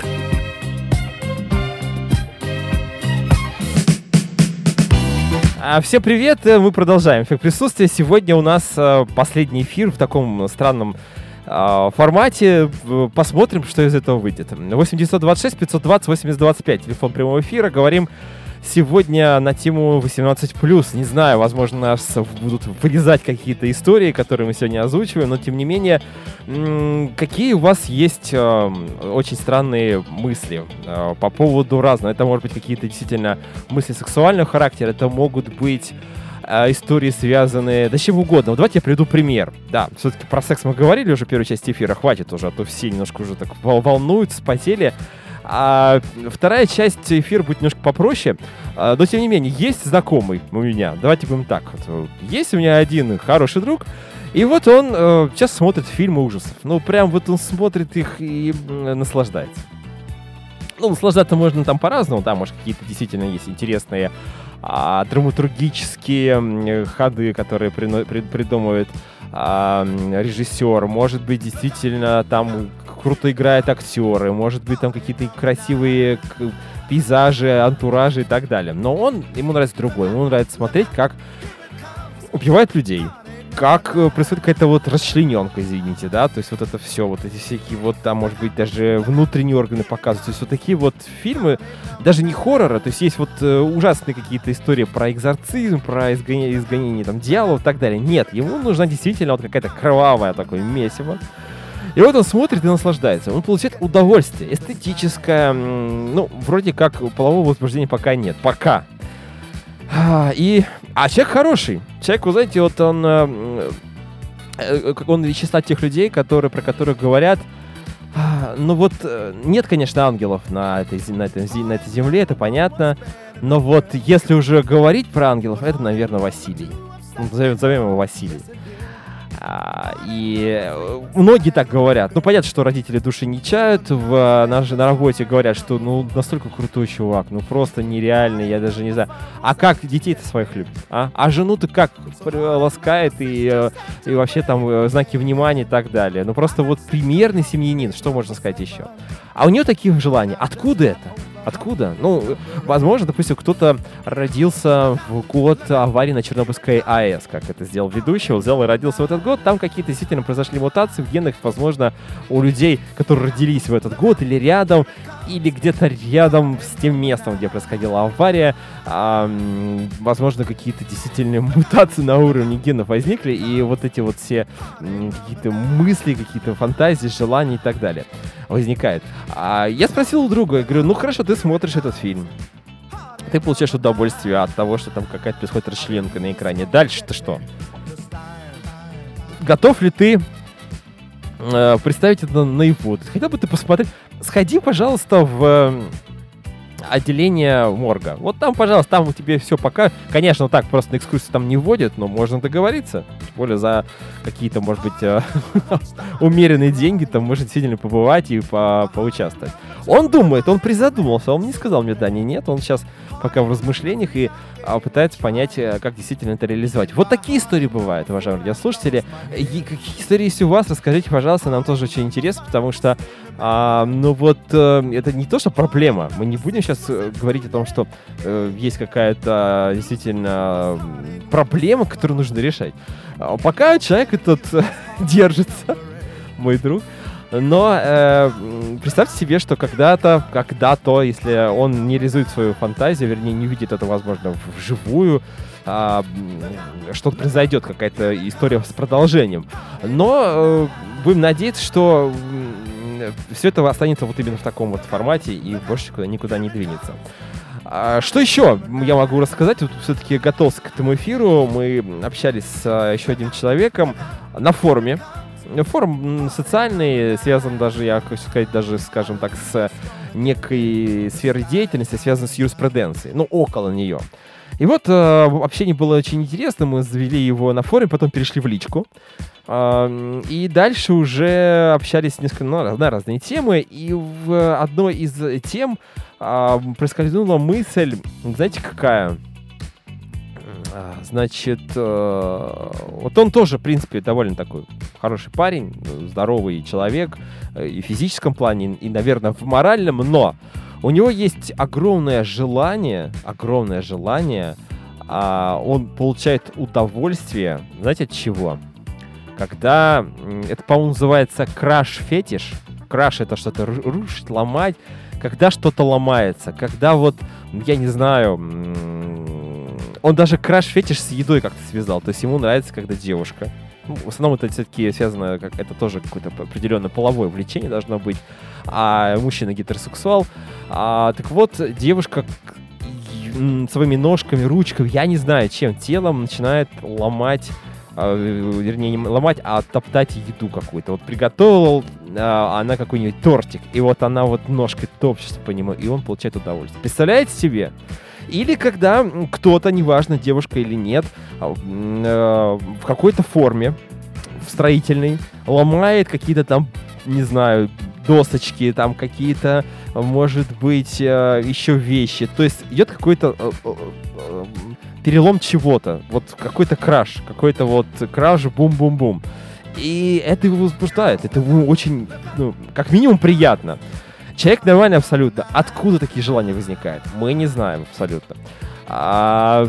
А, Всем привет, э, мы продолжаем эффект присутствия. Сегодня у нас э, последний эфир в таком странном а, формате. Посмотрим, что из этого выйдет. 8926 520 8025, телефон прямого эфира. Говорим сегодня на тему 18+. Не знаю, возможно, нас будут вырезать какие-то истории, которые мы сегодня озвучиваем, но тем не менее, какие у вас есть э, очень странные мысли э, по поводу разного? Это может быть какие-то действительно мысли сексуального характера, это могут быть э, истории, связанные... Да чем угодно. Вот давайте я приведу пример. Да, все-таки про секс мы говорили уже в первой части эфира, хватит уже, а то все немножко уже так вол- волнуются, спотели. А вторая часть эфира будет немножко попроще, а, но тем не менее, есть знакомый у меня, давайте будем так. Есть у меня один хороший друг, и вот он э, сейчас смотрит фильмы ужасов. Ну, прям вот он смотрит их и наслаждается. Ну, наслаждаться можно там по-разному, да, может, какие-то действительно есть интересные а, драматургические ходы, которые прино- прид- придумывает режиссер. Может быть, действительно там круто играют актеры, может быть, там какие-то красивые пейзажи, антуражи и так далее. Но он, ему нравится другой. Ему нравится смотреть, как убивают людей. Как э, происходит какая-то вот расчлененка, извините, да, то есть вот это все, вот эти всякие вот там, может быть, даже внутренние органы показывают, то есть вот такие вот фильмы, даже не хоррора, то есть есть вот э, ужасные какие-то истории про экзорцизм, про изгонение, изгонение там дьяволов и так далее. Нет, ему нужна действительно вот какая-то кровавая такое месиво. И вот он смотрит и наслаждается. Он получает удовольствие эстетическое. Ну, вроде как полового возбуждения пока нет. Пока. А, И... А человек хороший. Человек, вы знаете, вот он... э, э, Он из тех людей, которые, про которых говорят... «А, Ну вот, э, нет, конечно, ангелов на этой, на, этой, на этой земле, это понятно. Но вот, если уже говорить про ангелов, это, наверное, Василий. Назовем, назовем его Василий. А, и э, многие так говорят. Ну, понятно, что родители души не чают. В, э, на, на работе говорят, что ну настолько крутой чувак, ну просто нереальный, я даже не знаю. А как детей-то своих любит? А, а жену-то как ласкает и, э, и вообще там знаки внимания и так далее. Ну просто вот примерный семьянин, что можно сказать еще? А у нее таких желаний. Откуда это? Откуда? Ну, возможно, допустим, кто-то родился в год аварии на Чернобыльской АЭС, как это сделал ведущий, взял и родился в этот год. Там какие-то действительно произошли мутации в генах, возможно, у людей, которые родились в этот год или рядом, или где-то рядом с тем местом, где происходила авария, а, возможно, какие-то действительно <laughs> мутации на уровне генов возникли, и вот эти вот все какие-то мысли, какие-то фантазии, желания и так далее возникают. А я спросил у друга, я говорю, ну хорошо, ты смотришь этот фильм, ты получаешь удовольствие от того, что там какая-то происходит расчленка на экране. Дальше-то что? Готов ли ты э, представить это наяву? Хотел бы ты посмотреть? Сходи, пожалуйста, в э, отделение морга. Вот там, пожалуйста, там у тебя все пока. Конечно, так просто на экскурсию там не вводят, но можно договориться. Тем более за какие-то, может быть, э, <laughs> умеренные деньги там можно действительно побывать и по- поучаствовать. Он думает, он призадумался, он не сказал мне да, не нет, он сейчас пока в размышлениях и а, пытается понять, э, как действительно это реализовать. Вот такие истории бывают, уважаемые радиослушатели. И какие истории есть у вас, расскажите, пожалуйста, нам тоже очень интересно, потому что, а, ну вот, э, это не то, что проблема. Мы не будем сейчас говорить о том, что э, есть какая-то действительно проблема, которую нужно решать. А Пока человек этот <laughs> держится, мой друг, но э, представьте себе, что когда-то, когда-то, если он не реализует свою фантазию, вернее, не увидит это, возможно, вживую, а, м, что-то произойдет, какая-то история с продолжением. Но э, будем надеяться, что все это останется вот именно в таком вот формате и больше куда, никуда не двинется. А, Что еще я могу рассказать? Вот все-таки готовился к этому эфиру. Мы общались с а, еще одним человеком на форуме. Форум социальный, связан даже, я хочу сказать, даже, скажем так, с некой сферой деятельности, связанной с юриспруденцией, ну, около нее. И вот э, общение было очень интересно, мы завели его на форуме, потом перешли в личку. М, И дальше уже общались несколько, ну, на разные темы, и в одной из тем а, проскользнула мысль, знаете, какая? А, Значит, э, вот он тоже, в принципе, довольно такой хороший парень, э, здоровый человек э, и в физическом плане, и, наверное, в моральном, но у него есть огромное желание, огромное желание, а, он получает удовольствие, знаете, от чего? Когда, это, по-моему, называется краш-фетиш, краш это что-то ру- рушить, ломать, когда что-то ломается, когда вот, я не знаю, он даже краш-фетиш с едой как-то связал, то есть ему нравится, когда девушка, ну, в основном это все-таки связано, как это тоже какое-то определенное половое влечение должно быть, а мужчина гетеросексуал. А, так вот, девушка своими ножками, ручками, я не знаю чем, телом начинает ломать а, вернее, не ломать, а топтать еду какую-то. Вот приготовила а, она какой-нибудь тортик, и вот она вот ножкой топчется по нему, и он получает удовольствие. Представляете себе? Или когда кто-то, неважно, девушка или нет, а, э, в какой-то форме, в строительной, ломает какие-то там, не знаю, досочки, там какие-то, может быть, э, еще вещи. То есть идет какой-то э, перелом чего-то. Вот какой-то краш, какой-то вот краш, бум-бум-бум. И это его возбуждает. Это очень, ну, как минимум, приятно. Человек нормальный абсолютно. Откуда такие желания возникают? Мы не знаем абсолютно. А,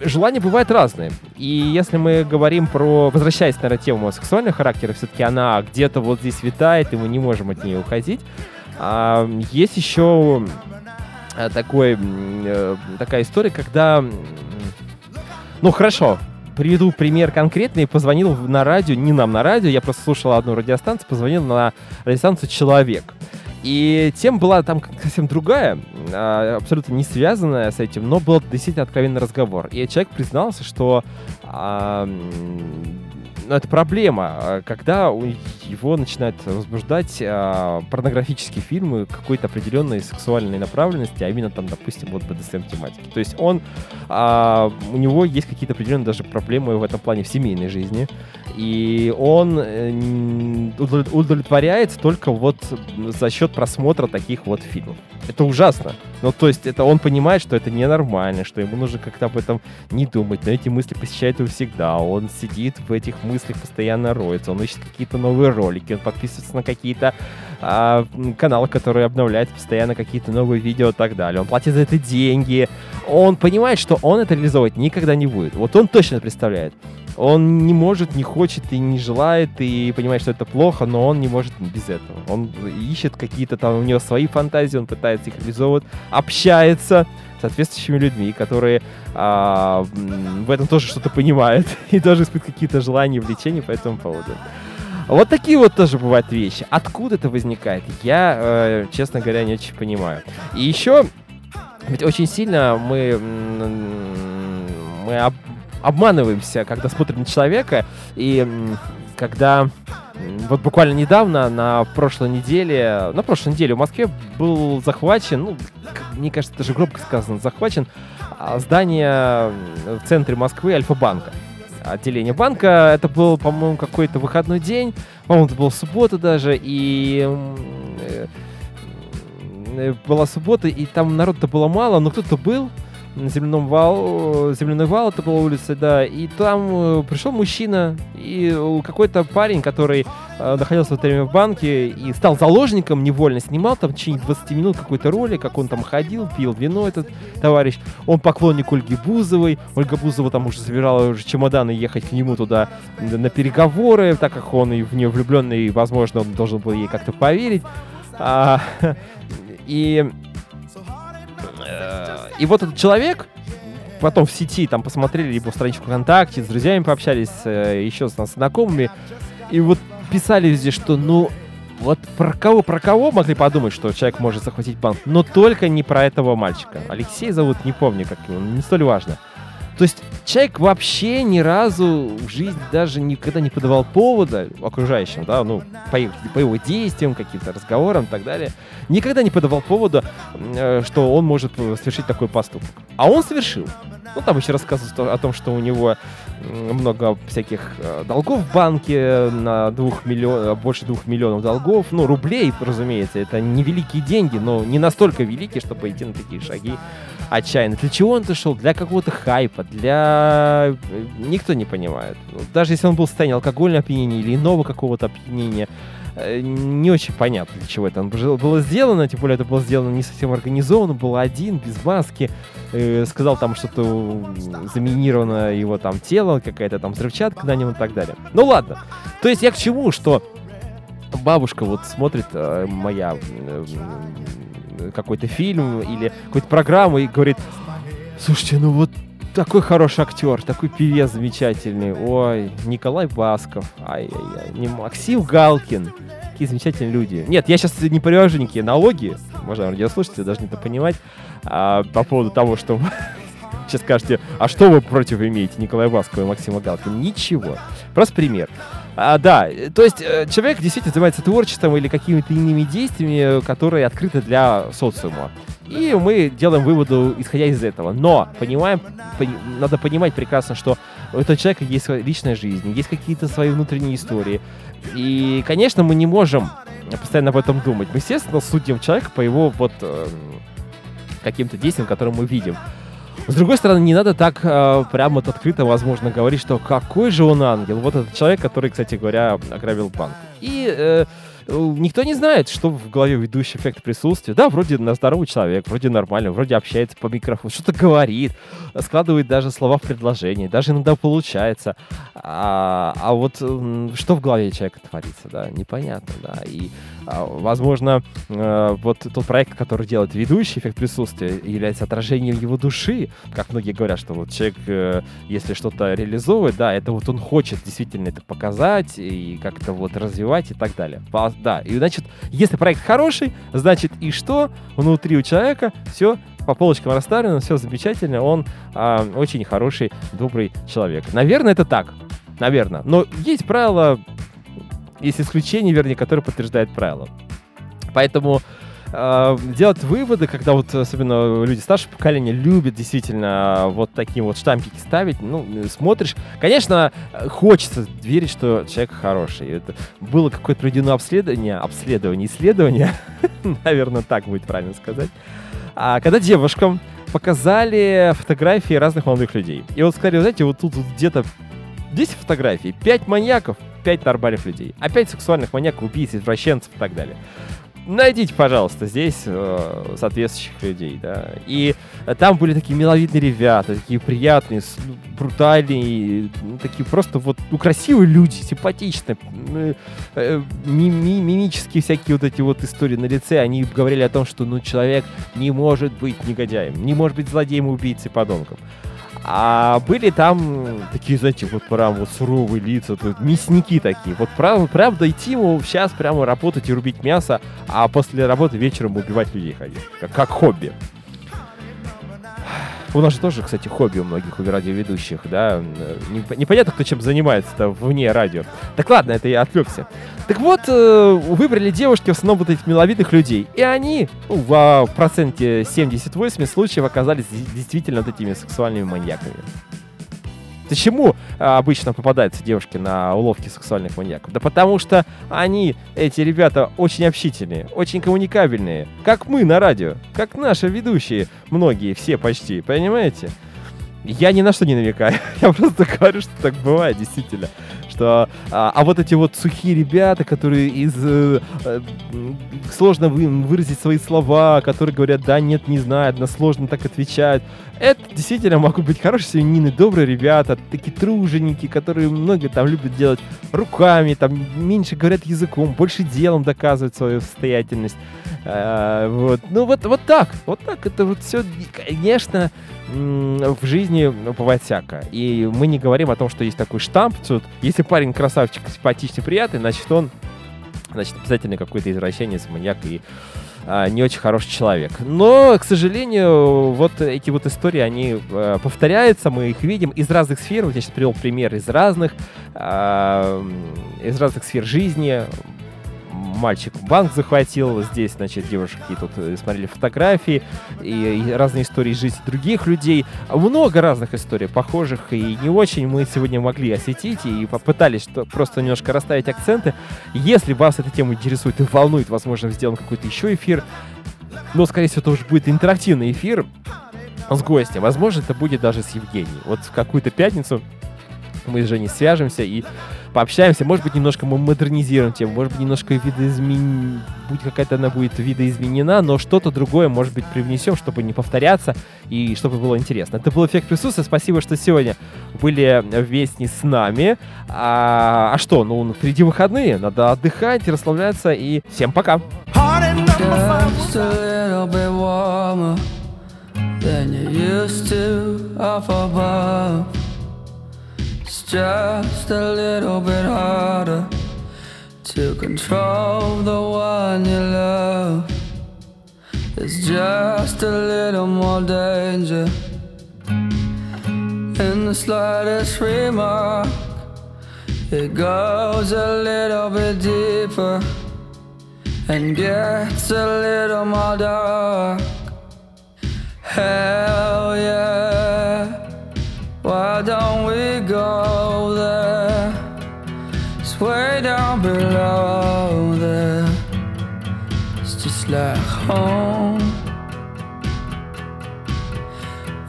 желания бывают разные. И если мы говорим про, возвращаясь, наверное, тему сексуального характера, все-таки она где-то вот здесь витает, и мы не можем от нее уходить. А, есть еще э, такой, э, такая история, когда... Ну, хорошо, приведу пример конкретный. Позвонил на радио, не нам на радио, я просто слушал одну радиостанцию, позвонил на радиостанцию «Человек». И тема была там совсем другая, а, абсолютно не связанная с этим, но был действительно откровенный разговор. И человек признался, что ну, это проблема, а, когда его начинают возбуждать а, порнографические фильмы какой-то определенной сексуальной направленности, а именно там, допустим, вот BDSM тематики. То есть он, а, у него есть какие-то определенные даже проблемы в этом плане в семейной жизни, и он э, удовлетворяется только вот за счет просмотра таких вот фильмов. Это ужасно. Ну, то есть это он понимает, что это ненормально, что ему нужно как-то об этом не думать, но эти мысли посещают его всегда. Он сидит в этих мыслях, постоянно роется, он ищет какие-то новые ролики, он подписывается на какие-то а, каналы, которые обновляют постоянно какие-то новые видео и так далее. Он платит за это деньги. Он понимает, что он это реализовывать никогда не будет. Вот он точно представляет. Он не может, не хочет и не желает, и понимает, что это плохо, но он не может без этого. Он ищет какие-то там, у него свои фантазии, он пытается их реализовывать, общается с соответствующими людьми, которые а, в этом тоже что-то понимают <laughs> и тоже испытывают какие-то желания, влечения по этому поводу. Вот такие вот тоже бывают вещи. Откуда это возникает, я, э, честно говоря, не очень понимаю. И еще, ведь очень сильно мы, мы об- обманываемся, когда смотрим на человека, и когда вот буквально недавно, на прошлой неделе, на прошлой неделе в Москве был захвачен, ну, мне кажется, даже громко сказано, захвачен а, здание в центре Москвы Альфа-банка отделение банка. Это был, по-моему, какой-то выходной день. По-моему, это была суббота даже. И э, э, была суббота, и там народа было мало, но кто-то был на земляном вал, земляной вал, это была улица, да, и там э, пришел мужчина, и э, какой-то парень, который э, находился в это время в банке и стал заложником невольно, снимал там в течение 20 минут какой-то ролик, как он там ходил, пил вино этот товарищ. Он поклонник Ольги Бузовой. Ольга Бузова там уже собирала уже чемоданы ехать к нему туда на переговоры, так как он и в нее влюбленный, и, возможно, он должен был ей как-то поверить. А, <laughs> и, э, и вот этот человек, потом в сети там посмотрели его страничку ВКонтакте, с друзьями пообщались, э, еще с нас знакомыми, и вот писали везде, что ну вот про кого, про кого могли подумать, что человек может захватить банк, но только не про этого мальчика. Алексей зовут, не помню, как его, не столь важно. То есть человек вообще ни разу в жизни даже никогда не подавал повода окружающим, да, ну, по, по его действиям, каким-то разговорам и так далее, никогда не подавал повода, э, что он может э, совершить такой поступок. А он совершил. Ну, там еще рассказывают о том, что у него много всяких э, долгов в банке, на двух миллион, больше двух миллионов долгов, ну, рублей, разумеется, это невеликие деньги, но не настолько великие, чтобы идти на такие шаги отчаянно. Для чего он это шел? Для какого-то хайпа, для... э, Никто не понимает. Даже если он был в состоянии алкогольного опьянения или иного какого-то опьянения, э, не очень понятно, для чего это было сделано, тем более это было сделано не совсем организованно, был один, без маски, э, сказал там что-то заминировано его там тело, какая-то там взрывчатка на нем и так далее. Ну ладно. То есть я к чему, что бабушка вот смотрит моя какой-то фильм или какую-то программу и говорит, слушайте, ну вот такой хороший актер, такой певец замечательный. Ой, Николай Басков. Ай-яй-яй. Не Максим Галкин. Какие замечательные люди. Нет, я сейчас не привожу никакие налоги. Уважаемые радиослушатели, должны это понимать. а, по поводу того, что <laughs> сейчас скажете, а что вы против имеете Николая Баскова и Максима Галкина? Ничего. Просто пример. А, да, э, то есть э, человек действительно занимается творчеством или какими-то иными действиями, э, которые открыты для социума. И мы делаем выводы, исходя из этого. Но понимаем, пони- надо понимать прекрасно, что у этого человека есть личная жизнь, есть какие-то свои внутренние истории. И, конечно, мы не можем постоянно об этом думать. Мы, естественно, судим человека по его вот эм, каким-то действиям, которые мы видим. С другой стороны, не надо так э, прямо вот открыто, возможно, говорить, что какой же он ангел. Вот этот человек, который, кстати говоря, ограбил банк. И э, э, никто не знает, что в голове ведущий эффект присутствия. Да, вроде на здоровый человек, вроде нормально, вроде общается по микрофону, что-то говорит, складывает даже слова в предложение, даже иногда получается. А, а вот что в голове человека творится, да, непонятно, да. И, возможно, э, вот тот проект, который делает ведущий эффект присутствия, является отражением его души. Как многие говорят, что вот человек, э, если что-то реализовывает, да, это вот он хочет действительно это показать и как-то вот развивать и так далее. Да, и значит, если проект хороший, значит и что внутри у человека все по полочкам расставлено, все замечательно, он а, очень хороший, добрый человек. Наверное, это так. Наверное. Но есть правила, есть исключения, вернее, которые подтверждают правила. Поэтому э, делать выводы, когда вот особенно люди старшего поколения любят действительно вот такие вот штампики ставить, ну, э, смотришь, конечно, э, хочется верить, что человек хороший. Это было какое-то проведено обследование, обследование, исследование, <laughs> наверное, так будет правильно сказать, а, когда девушкам показали фотографии разных молодых людей. И вот сказали, знаете, вот тут вот где-то 10 фотографий, 5 маньяков, 5 нормальных людей, а 5 сексуальных маньяков, убийц, извращенцев и так далее. найдите, пожалуйста, здесь э, соответствующих людей, да. И э, там были такие миловидные ребята, такие приятные, ну, брутальные, ну, такие просто вот, ну, красивые люди, симпатичные, м, э, ми- ми- мимические всякие вот эти вот истории на лице, они говорили о том, что, ну, человек не может быть негодяем, не может быть злодеем, убийцей, подонком. А были там такие, знаете, вот прям вот суровые лица, тут мясники такие. Вот прям, прям дойти ему сейчас прямо работать и рубить мясо, а после работы вечером убивать людей ходить. Как, как хобби. У нас же тоже, кстати, хобби у многих у радиоведущих, да. э, не- Непонятно, кто чем занимается-то вне радио. Так ладно, это я отвлекся. Так вот, э, выбрали девушки в основном вот этих миловидных людей. И они ну, в а, проценте 78 случаев оказались де- действительно вот этими сексуальными маньяками. Почему а, обычно попадаются девушки на уловки сексуальных маньяков? Да потому что они, эти ребята, очень общительные, очень коммуникабельные. Как мы на радио, как наши ведущие, многие, все почти, понимаете? Я ни на что не намекаю, <laughs> я просто говорю, что так бывает, действительно. Что, а, а вот эти вот сухие ребята, которые из... э, э, сложно вы- выразить свои слова, которые говорят да, нет, не знаю, односложно так отвечают. Это действительно могут быть хорошие семьянины, добрые ребята, такие труженики, которые много там любят делать руками, там меньше говорят языком, больше делом доказывают свою состоятельность. А, вот. Ну вот, вот так, вот так это вот все, конечно, в жизни бывает всякое. И мы не говорим о том, что есть такой штамп. Тут, если парень красавчик, симпатичный, приятный, значит он значит, обязательно какой-то извращенец, маньяк и а, не очень хороший человек. Но, к сожалению, вот эти вот истории, они э, повторяются, мы их видим из разных сфер. Вот я сейчас привел пример из разных, а, из разных сфер жизни. Мальчик банк захватил, здесь, значит, девушки тут э, смотрели фотографии и, и разные истории из жизни других людей. Много разных историй, похожих и не очень мы сегодня могли осветить и попытались что, просто немножко расставить акценты. Если вас эта тема интересует и волнует, возможно, сделаем какой-то еще эфир. Но, скорее всего, это уже будет интерактивный эфир с гостем. Возможно, это будет даже с Евгением. Вот в какую-то пятницу мы с Женей свяжемся и пообщаемся. Может быть, немножко мы модернизируем тему, может быть, немножко видоизмен... будет какая-то она будет видоизменена, но что-то другое, может быть, привнесем, чтобы не повторяться и чтобы было интересно. Это был эффект присутствия. Спасибо, что сегодня были вместе с нами. А, а что, ну, впереди выходные, надо отдыхать, расслабляться и всем пока! Than you used to up above. Just a little bit harder to control the one you love. It's just a little more danger in the slightest remark. It goes a little bit deeper and gets a little more dark. Hell yeah, why don't we like home.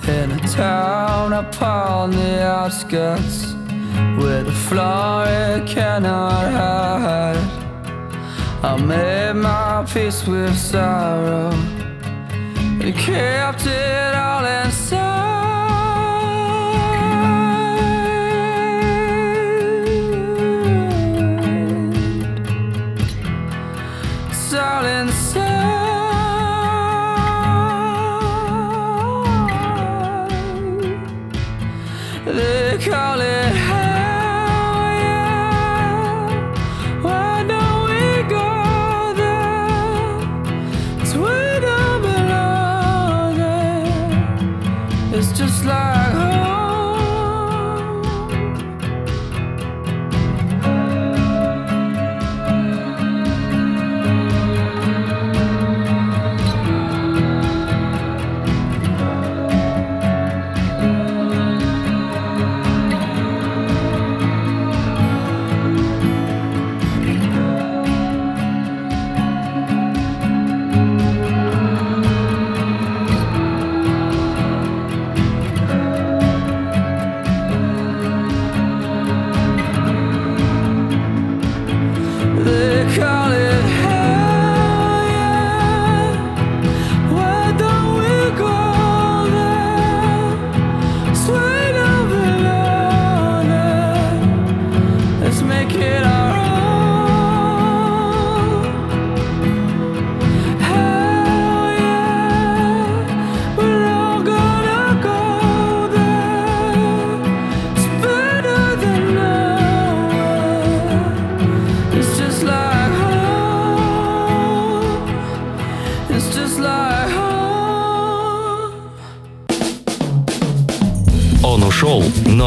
In a town upon the outskirts where the floor cannot hide. I made my peace with sorrow and kept it all inside.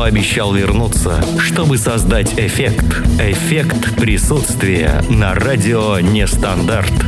Ушел, но обещал вернуться, чтобы создать эффект. Эффект присутствия на радио Нестандарт.